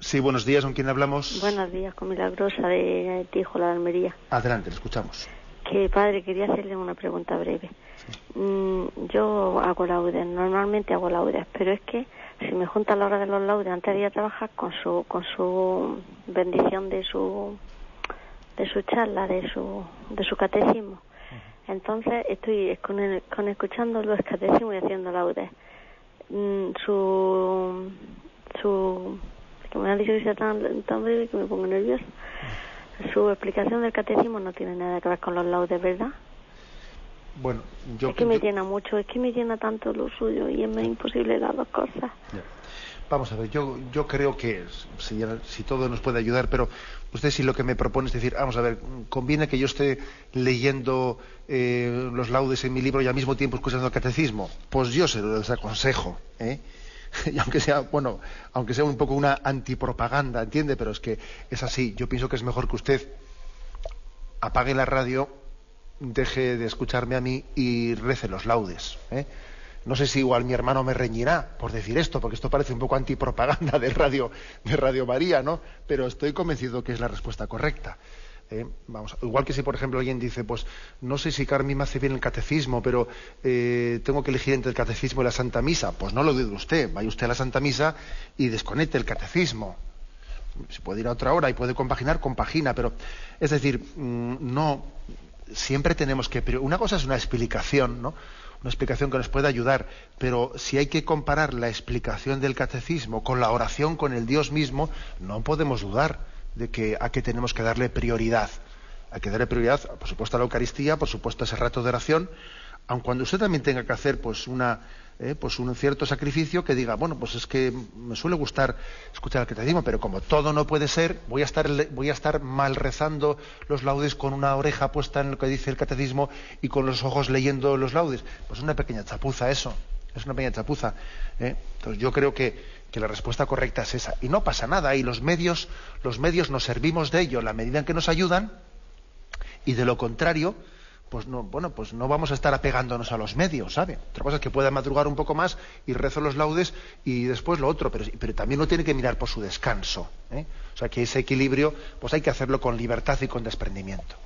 Sí, buenos días, ¿con quién hablamos? Buenos días, con Milagrosa de Tijola de Almería. Adelante, le escuchamos. Que padre, quería hacerle una pregunta breve. Mm, yo hago laudes, normalmente hago laudes, pero es que si me junta la hora de los laudes antes de ir a trabajar con su con su bendición de su de su charla, de su de su catecismo, entonces estoy con, el- con escuchando los catecismos y haciendo laudes. Mm, su su me han dicho que sea tan, tan breve que me pongo nerviosa. Su explicación del catecismo no tiene nada que ver con los laudes, ¿verdad? Bueno, yo... es que me yo- llena mucho, es que me llena tanto lo suyo y es imposible las dos cosas. Vamos a ver, yo, yo creo que, señora, si todo nos puede ayudar, pero usted si lo que me propone es decir, vamos a ver, conviene que yo esté leyendo eh, los laudes en mi libro y al mismo tiempo escuchando el catecismo. Pues yo se lo desaconsejo, ¿eh? *laughs* y aunque sea, bueno, aunque sea un poco una antipropaganda, ¿entiende? Pero es que es así. Yo pienso que es mejor que usted apague la radio, deje de escucharme a mí y rece los laudes. ¿eh? No sé si igual mi hermano me reñirá por decir esto, porque esto parece un poco antipropaganda de Radio, de Radio María, ¿no? Pero estoy convencido que es la respuesta correcta. ¿Eh? Vamos, igual que si, por ejemplo, alguien dice, pues no sé si Carmen me hace bien el catecismo, pero eh, tengo que elegir entre el catecismo y la Santa Misa. Pues no lo dude usted, vaya usted a la Santa Misa y desconecte el catecismo se puede ir a otra hora y puede compaginar, compagina, pero es decir, mm, no siempre tenemos que una cosa es una explicación, ¿no? Una explicación que nos puede ayudar, pero si hay que comparar la explicación del catecismo con la oración con el Dios mismo, no podemos dudar de que a qué tenemos que darle prioridad. Hay que darle prioridad, por supuesto, a la Eucaristía, por supuesto, a ese rato de oración, aun cuando usted también tenga que hacer pues una eh, pues un cierto sacrificio que diga bueno pues es que me suele gustar escuchar el catecismo pero como todo no puede ser voy a estar voy a estar mal rezando los laudes con una oreja puesta en lo que dice el catecismo y con los ojos leyendo los laudes pues una pequeña chapuza eso es una pequeña chapuza ¿eh? entonces yo creo que, que la respuesta correcta es esa. Y no pasa nada y los medios los medios nos servimos de ello la medida en que nos ayudan y de lo contrario pues no bueno pues no vamos a estar apegándonos a los medios sabe otra cosa es que pueda madrugar un poco más y rezo los laudes y después lo otro pero, pero también uno tiene que mirar por su descanso ¿eh? o sea que ese equilibrio pues hay que hacerlo con libertad y con desprendimiento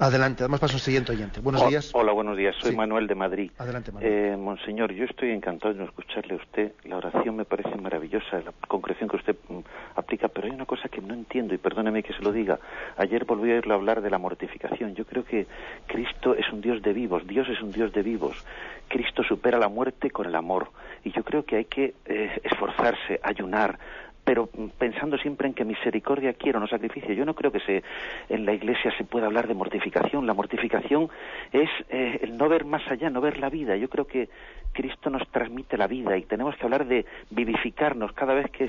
adelante damos paso al siguiente oyente buenos Ho- días Hola, buenos días. Soy Sí. Manuel de Madrid. Adelante, Manuel. Eh, monseñor, yo estoy encantado de escucharle a usted. La oración me parece maravillosa, la concreción que usted mm, aplica, pero hay una cosa que no entiendo y perdóneme que se lo diga. Ayer volví a oírlo hablar de la mortificación. Yo creo que Cristo es un Dios de vivos, Dios es un Dios de vivos. Cristo supera la muerte con el amor. Y yo creo que hay que eh, esforzarse, ayunar, pero pensando siempre en que misericordia quiero, no sacrificio. Yo no creo que se, en la Iglesia se pueda hablar de mortificación. La mortificación es eh, el no ver más allá, no ver la vida. Yo creo que Cristo nos transmite la vida y tenemos que hablar de vivificarnos. Cada vez que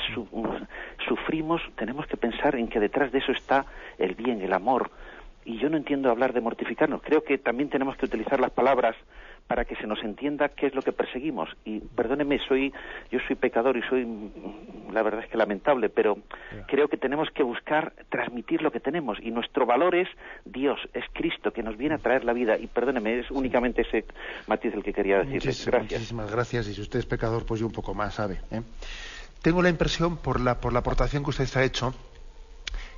sufrimos, tenemos que pensar en que detrás de eso está el bien, el amor. Y yo no entiendo hablar de mortificarnos. Creo que también tenemos que utilizar las palabras para que se nos entienda qué es lo que perseguimos. Y perdóneme, soy, yo soy pecador y soy, la verdad es que lamentable, pero creo que tenemos que buscar transmitir lo que tenemos. Y nuestro valor es Dios, es Cristo, que nos viene a traer la vida. Y perdóneme, es únicamente ese matiz el que quería decirle. gracias. Muchísimas gracias. Y si usted es pecador, pues yo un poco más, ¿sabe? ¿Eh? Tengo la impresión, por la, por la aportación que usted ha hecho,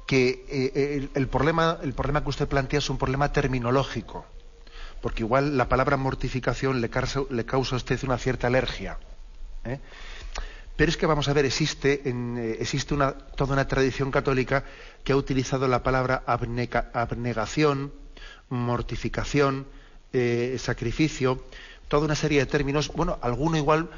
que eh, el, problema, el problema que usted plantea es un problema terminológico porque igual la palabra mortificación le causa, a usted una cierta alergia. ¿eh? Pero es que vamos a ver, existe, eh, toda una tradición católica que ha utilizado la palabra abnegación, mortificación, eh, sacrificio, toda una serie de términos, bueno, alguno igual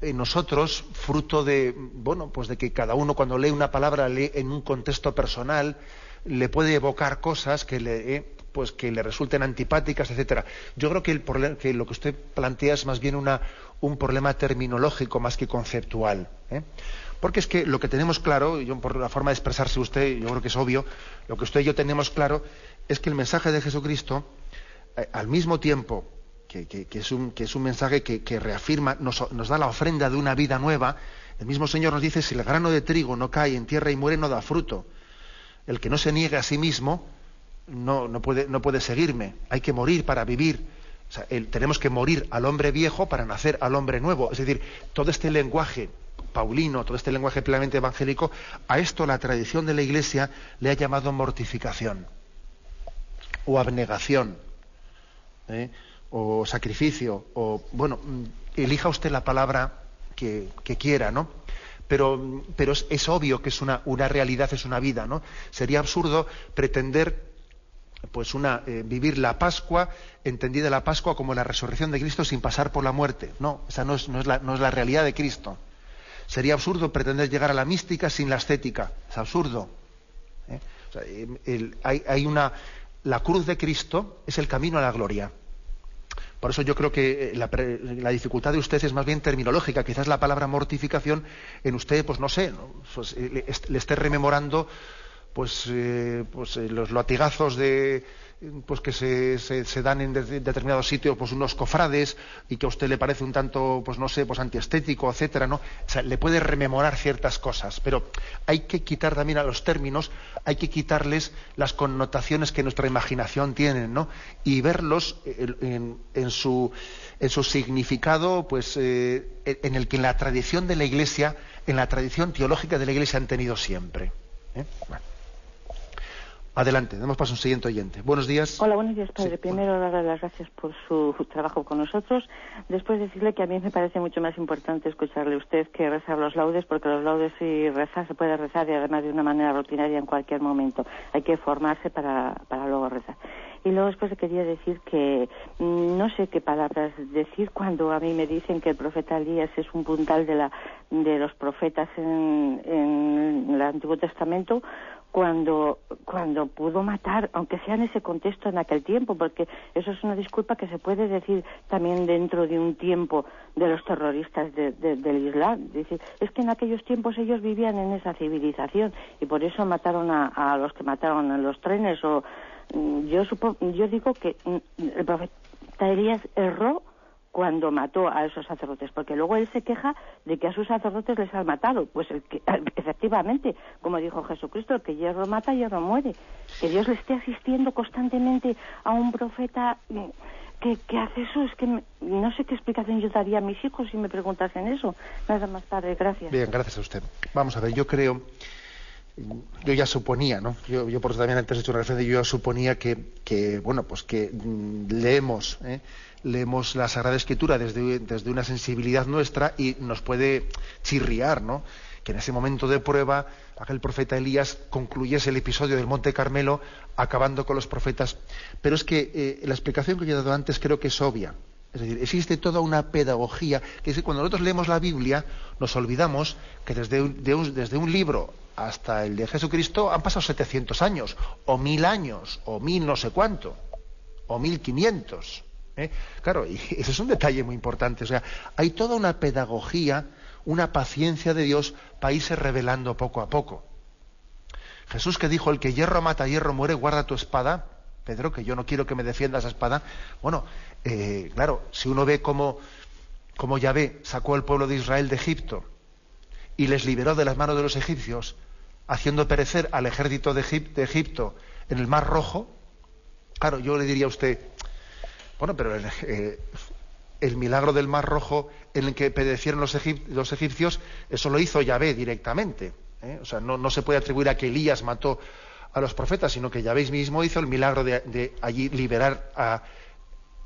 en nosotros, fruto de, bueno, pues de que cada uno cuando lee una palabra lee en un contexto personal, le puede evocar cosas que le, pues que le resulten antipáticas, etcétera. Yo creo que, el que lo que usted plantea es más bien una, un problema terminológico más que conceptual. ¿eh? Porque es que lo que tenemos claro, yo por la forma de expresarse usted, yo creo que es obvio, lo que usted y yo tenemos claro es que el mensaje de Jesucristo, eh, al mismo tiempo que, es un, que, es un, mensaje que, reafirma, nos, nos, da la ofrenda de una vida nueva, el mismo Señor nos dice, si el grano de trigo no cae en tierra y muere, no da fruto. El que no se niegue a sí mismo, no, no, puede, no puede seguirme, hay que morir para vivir. tenemos que morir al hombre viejo para nacer al hombre nuevo. Es decir, todo este lenguaje paulino, todo este lenguaje plenamente evangélico, a esto la tradición de la Iglesia le ha llamado mortificación o abnegación ¿eh? o sacrificio o bueno, mm, elija usted la palabra que, quiera, ¿no? Pero, pero es, obvio que es una, una realidad, es una vida, ¿no? Sería absurdo pretender pues una eh, vivir la Pascua, entendida la Pascua como la resurrección de Cristo sin pasar por la muerte. No, esa no es, no es, la, no es la, realidad de Cristo. Sería absurdo pretender llegar a la mística sin la estética. Es absurdo. ¿eh? hay, hay, una, la cruz de Cristo es el camino a la gloria. Por eso yo creo que eh, la, dificultad de usted es más bien terminológica. Quizás la palabra mortificación en usted, pues no sé, pues, le esté rememorando pues, eh, pues eh, los latigazos de pues que se, se, dan en determinados sitios pues unos cofrades y que a usted le parece un tanto pues no sé pues antiestético etcétera no o sea, le puede rememorar ciertas cosas pero hay que quitar también a los términos hay que quitarles las connotaciones que nuestra imaginación tienen no y verlos en, en su en su significado pues eh, en el que en la tradición de la Iglesia en la tradición teológica de la Iglesia han tenido siempre bueno. Adelante, damos paso a un siguiente oyente. Buenos días. Hola, buenos días, padre. Primero, darle las gracias por su trabajo con nosotros. Después, decirle que a mí me parece mucho más importante escucharle a usted que rezar los laudes, porque los laudes y rezar se puede rezar y además de una manera rutinaria en cualquier momento. Hay que formarse para, para luego rezar. Y luego después quería decir que mm, no sé qué palabras decir cuando a mí me dicen que el profeta Elías es un puntal de, la, de los profetas en, en el Antiguo Testamento cuando, cuando pudo matar, aunque sea en ese contexto, en aquel tiempo, porque eso es una disculpa que se puede decir también dentro de un tiempo de los terroristas del Islam. Decir, es que en aquellos tiempos ellos vivían en esa civilización y por eso mataron a, los que mataron en los trenes. o mm, yo, yo digo que mm, el profeta Elías erró cuando mató a esos sacerdotes, porque luego él se queja de que a sus sacerdotes les han matado. Pues el que, efectivamente, como dijo Jesucristo, el que hierro mata, hierro muere. Que Dios le esté asistiendo constantemente a un profeta mm, que, que hace eso, es que no sé qué explicación yo daría a mis hijos si me preguntasen eso. Nada más tarde, gracias. Bien, gracias a usted. Vamos a ver, yo creo yo ya suponía, ¿no? Yo, por eso también antes he hecho una referencia, yo ya suponía que, que bueno, pues que mm, leemos, ¿eh? leemos la Sagrada Escritura desde, desde, una sensibilidad nuestra y nos puede chirriar, ¿no? Que en ese momento de prueba, aquel profeta Elías concluyese el episodio del Monte Carmelo acabando con los profetas. Pero es que eh, la explicación que yo he dado antes creo que es obvia. Es decir, existe toda una pedagogía, que es que cuando nosotros leemos la Biblia nos olvidamos que desde un, desde un libro hasta el de Jesucristo han pasado 700 años, o mil años, o mil no sé cuánto, o mil quinientos. ¿eh? Claro, y *laughs* ese es un detalle muy importante. O sea, hay toda una pedagogía, una paciencia de Dios para irse revelando poco a poco. Jesús que dijo, el que hierro mata, hierro muere, guarda tu espada. Pedro, que yo no quiero que me defienda esa espada. Bueno, eh, claro, si uno ve cómo, cómo Yahvé sacó al pueblo de Israel de Egipto y les liberó de las manos de los egipcios, haciendo perecer al ejército de, Egipto en el Mar Rojo, claro, yo le diría a usted, bueno, pero el, eh, milagro del Mar Rojo en el que perecieron los, egipcios, eso lo hizo Yahvé directamente. ¿eh? O sea, no, se puede atribuir a que Elías mató a los profetas, sino que Yahvé mismo hizo el milagro de, allí liberar a,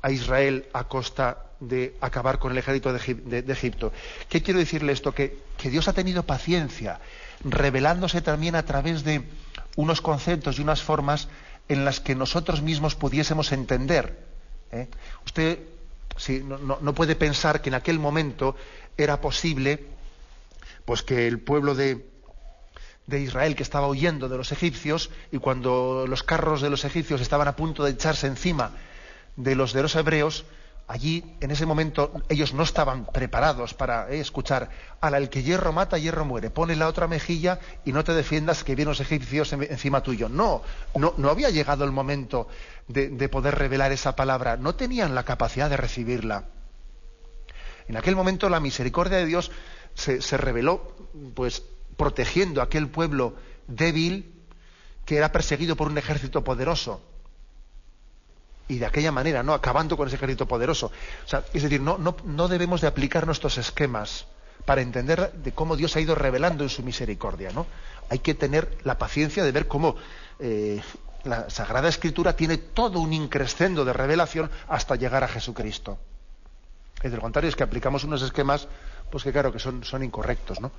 Israel a costa de acabar con el ejército de, Egipto. ¿Qué quiero decirle esto? Que, Dios ha tenido paciencia revelándose también a través de unos conceptos y unas formas en las que nosotros mismos pudiésemos entender. ¿eh? Usted no, puede pensar que en aquel momento era posible pues que el pueblo de, de Israel que estaba huyendo de los egipcios y cuando los carros de los egipcios estaban a punto de echarse encima de los de los hebreos, allí en ese momento ellos no estaban preparados para eh, escuchar al el que hierro mata, hierro muere, pone la otra mejilla y no te defiendas que vienen los egipcios encima tuyo. No, no, no había llegado el momento de, poder revelar esa palabra, no tenían la capacidad de recibirla. En aquel momento la misericordia de Dios se, se reveló, pues, protegiendo a aquel pueblo débil que era perseguido por un ejército poderoso y de aquella manera, ¿no? Acabando con ese ejército poderoso. es decir, no, no, debemos de aplicar nuestros esquemas para entender de cómo Dios ha ido revelando en su misericordia, ¿no? Hay que tener la paciencia de ver cómo eh, la Sagrada Escritura tiene todo un increscendo de revelación hasta llegar a Jesucristo. Y de lo contrario es que aplicamos unos esquemas, pues que claro, que son, son incorrectos, ¿no?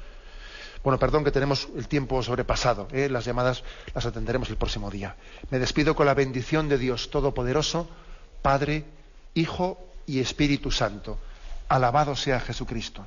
Bueno, perdón que tenemos el tiempo sobrepasado. ¿eh? Las llamadas las atenderemos el próximo día. Me despido con la bendición de Dios Todopoderoso, Padre, Hijo y Espíritu Santo. Alabado sea Jesucristo.